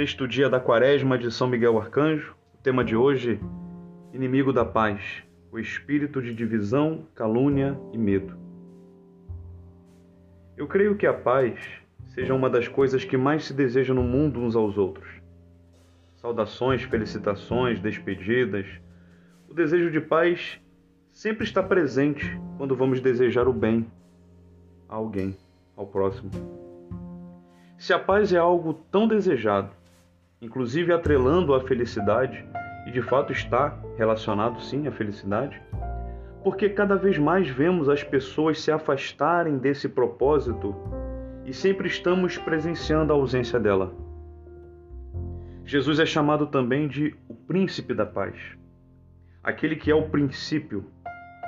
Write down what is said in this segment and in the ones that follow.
Sexto dia da quaresma de São Miguel Arcanjo. O tema de hoje: Inimigo da paz, o espírito de divisão, calúnia e medo. Eu creio que a paz seja uma das coisas que mais se deseja no mundo uns aos outros. Saudações, felicitações, despedidas. O desejo de paz sempre está presente quando vamos desejar o bem a alguém, ao próximo. Se a paz é algo tão desejado, inclusive atrelando a felicidade, e de fato está relacionado sim à felicidade, porque cada vez mais vemos as pessoas se afastarem desse propósito e sempre estamos presenciando a ausência dela. Jesus é chamado também de o príncipe da paz, aquele que é o princípio,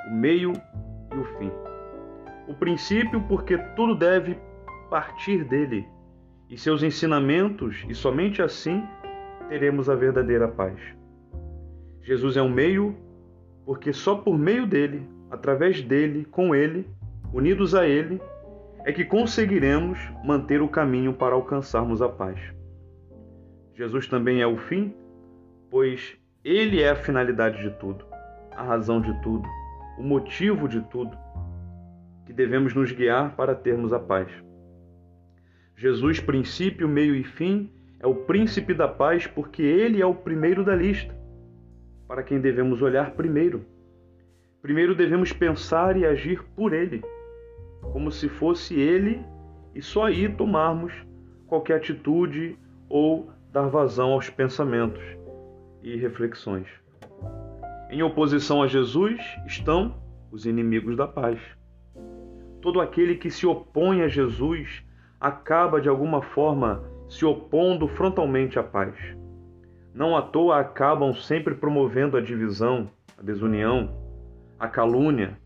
o meio e o fim. O princípio, porque tudo deve partir dele e seus ensinamentos, e somente assim teremos a verdadeira paz. Jesus é um meio, porque só por meio dele, através dele, com ele, unidos a ele, é que conseguiremos manter o caminho para alcançarmos a paz. Jesus também é o fim, pois ele é a finalidade de tudo, a razão de tudo, o motivo de tudo, que devemos nos guiar para termos a paz. Jesus, princípio, meio e fim, é o príncipe da paz porque ele é o primeiro da lista, para quem devemos olhar primeiro. Primeiro devemos pensar e agir por ele, como se fosse ele e só aí tomarmos qualquer atitude ou dar vazão aos pensamentos e reflexões. Em oposição a Jesus estão os inimigos da paz. Todo aquele que se opõe a Jesus acaba de alguma forma se opondo frontalmente à paz. Não à toa acabam sempre promovendo a divisão, a desunião, a calúnia,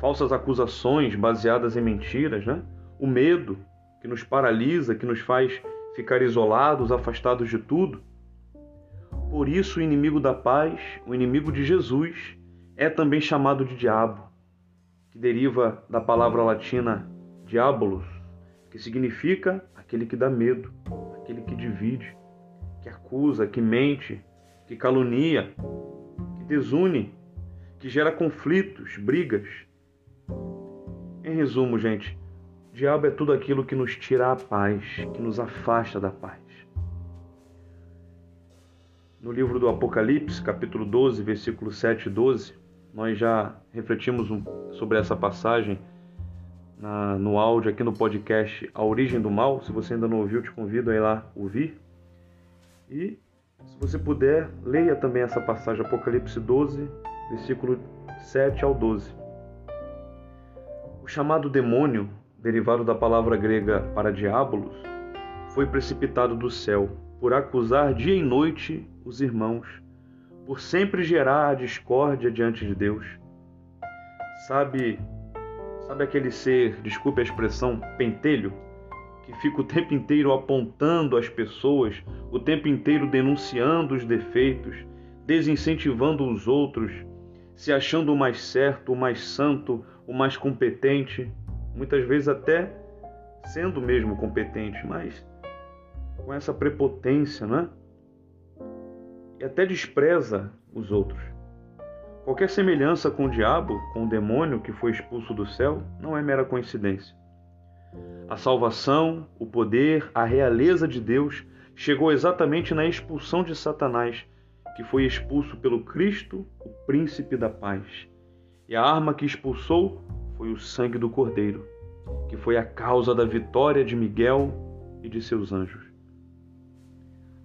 falsas acusações baseadas em mentiras, né? o medo que nos paralisa, que nos faz ficar isolados, afastados de tudo. Por isso, o inimigo da paz, o inimigo de Jesus, é também chamado de diabo, que deriva da palavra latina diabolos, que significa aquele que dá medo, aquele que divide, que acusa, que mente, que calunia, que desune, que gera conflitos, brigas. Em resumo, gente, o diabo é tudo aquilo que nos tira a paz, que nos afasta da paz. No livro do Apocalipse, capítulo 12, versículos 7 e 12, nós já refletimos sobre essa passagem na, no áudio aqui no podcast A Origem do Mal. Se você ainda não ouviu, te convido a ir lá ouvir. E se você puder, leia também essa passagem, Apocalipse 12, versículo 7 ao 12. O chamado demônio, derivado da palavra grega para diabolos, foi precipitado do céu por acusar dia e noite os irmãos, por sempre gerar a discórdia diante de Deus. Sabe Sabe aquele ser, desculpe a expressão, pentelho? Que fica o tempo inteiro apontando as pessoas, o tempo inteiro denunciando os defeitos, desincentivando os outros, se achando o mais certo, o mais santo, o mais competente, muitas vezes até sendo mesmo competente, mas com essa prepotência, né? E até despreza os outros. Qualquer semelhança com o diabo, com o demônio que foi expulso do céu, não é mera coincidência. A salvação, o poder, a realeza de Deus chegou exatamente na expulsão de Satanás, que foi expulso pelo Cristo, o príncipe da paz. E a arma que expulsou foi o sangue do Cordeiro, que foi a causa da vitória de Miguel e de seus anjos.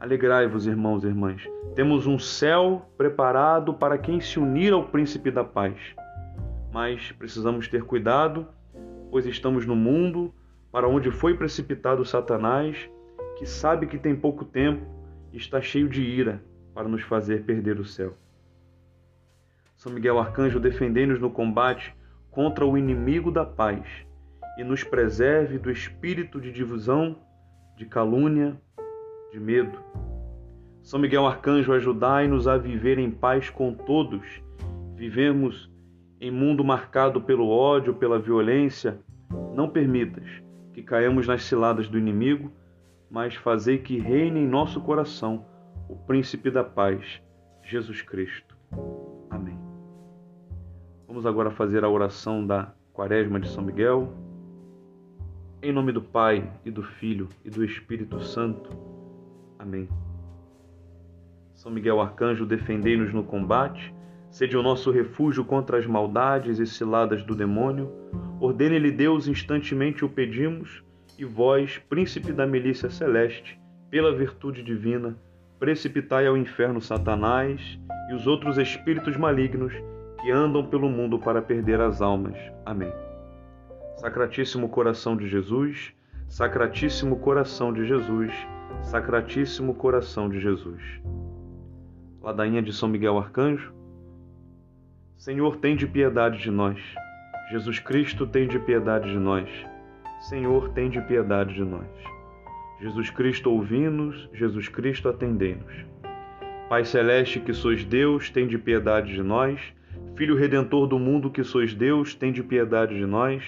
Alegrai-vos, irmãos e irmãs. Temos um céu preparado para quem se unir ao príncipe da paz. Mas precisamos ter cuidado, pois estamos no mundo para onde foi precipitado Satanás, que sabe que tem pouco tempo e está cheio de ira para nos fazer perder o céu. São Miguel Arcanjo, defendei-nos no combate contra o inimigo da paz e nos preserve do espírito de divisão, de calúnia, de medo. São Miguel Arcanjo, ajudai-nos a viver em paz com todos. Vivemos em mundo marcado pelo ódio, pela violência. Não permitas que caiamos nas ciladas do inimigo, mas fazei que reine em nosso coração o príncipe da paz, Jesus Cristo. Amém. Vamos agora fazer a oração da Quaresma de São Miguel. Em nome do Pai e do Filho e do Espírito Santo. Amém. São Miguel Arcanjo, defendei-nos no combate, sede o nosso refúgio contra as maldades e ciladas do demônio. Ordene-lhe Deus, instantemente o pedimos, e vós, príncipe da milícia celeste, pela virtude divina, precipitai ao inferno Satanás e os outros espíritos malignos que andam pelo mundo para perder as almas. Amém. Sacratíssimo coração de Jesus, Sacratíssimo coração de Jesus, Sacratíssimo coração de Jesus. Ladainha de São Miguel Arcanjo. Senhor, tem de piedade de nós. Jesus Cristo, tem de piedade de nós. Senhor, tem de piedade de nós. Jesus Cristo, ouvi-nos. Jesus Cristo, atendei-nos. Pai Celeste, que sois Deus, tem de piedade de nós. Filho Redentor do mundo, que sois Deus, tem de piedade de nós.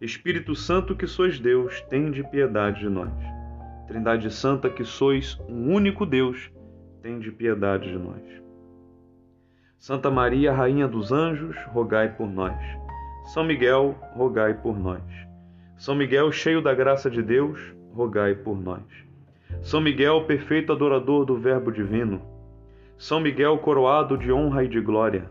Espírito Santo, que sois Deus, tem de piedade de nós. Trindade Santa, que sois um único Deus, tende piedade de nós. Santa Maria, Rainha dos Anjos, rogai por nós. São Miguel, rogai por nós. São Miguel, cheio da graça de Deus, rogai por nós. São Miguel, perfeito adorador do Verbo divino. São Miguel, coroado de honra e de glória.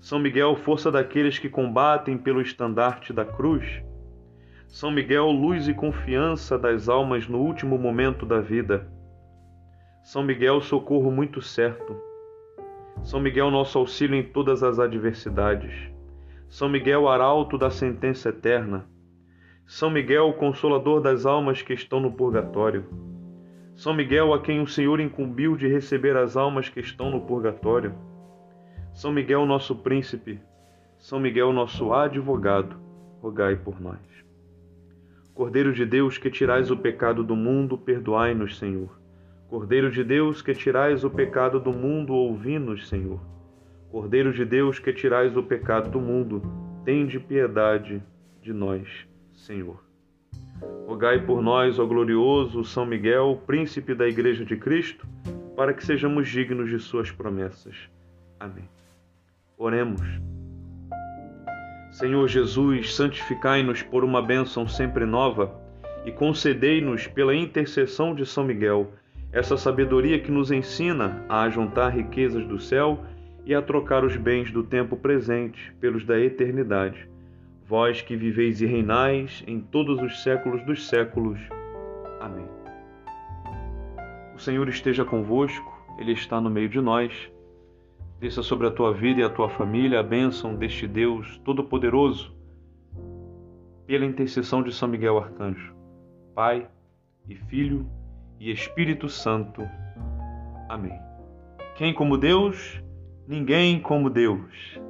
São Miguel, força daqueles que combatem pelo estandarte da cruz. São Miguel, luz e confiança das almas no último momento da vida. São Miguel, socorro muito certo. São Miguel, nosso auxílio em todas as adversidades. São Miguel, arauto da sentença eterna. São Miguel, consolador das almas que estão no purgatório. São Miguel, a quem o Senhor incumbiu de receber as almas que estão no purgatório. São Miguel, nosso príncipe. São Miguel, nosso advogado, rogai por nós. Cordeiro de Deus, que tirais o pecado do mundo, perdoai-nos, Senhor. Cordeiro de Deus, que tirais o pecado do mundo, ouvi-nos, Senhor. Cordeiro de Deus, que tirais o pecado do mundo, tende piedade de nós, Senhor. Rogai por nós, ó glorioso São Miguel, príncipe da Igreja de Cristo, para que sejamos dignos de suas promessas. Amém. Oremos. Senhor Jesus, santificai-nos por uma bênção sempre nova e concedei-nos, pela intercessão de São Miguel, essa sabedoria que nos ensina a ajuntar riquezas do céu e a trocar os bens do tempo presente pelos da eternidade. Vós que viveis e reinais em todos os séculos dos séculos. Amém. O Senhor esteja convosco, Ele está no meio de nós. Desça sobre a tua vida e a tua família a bênção deste Deus Todo-Poderoso, pela intercessão de São Miguel Arcanjo, Pai e Filho e Espírito Santo. Amém. Quem como Deus? Ninguém como Deus.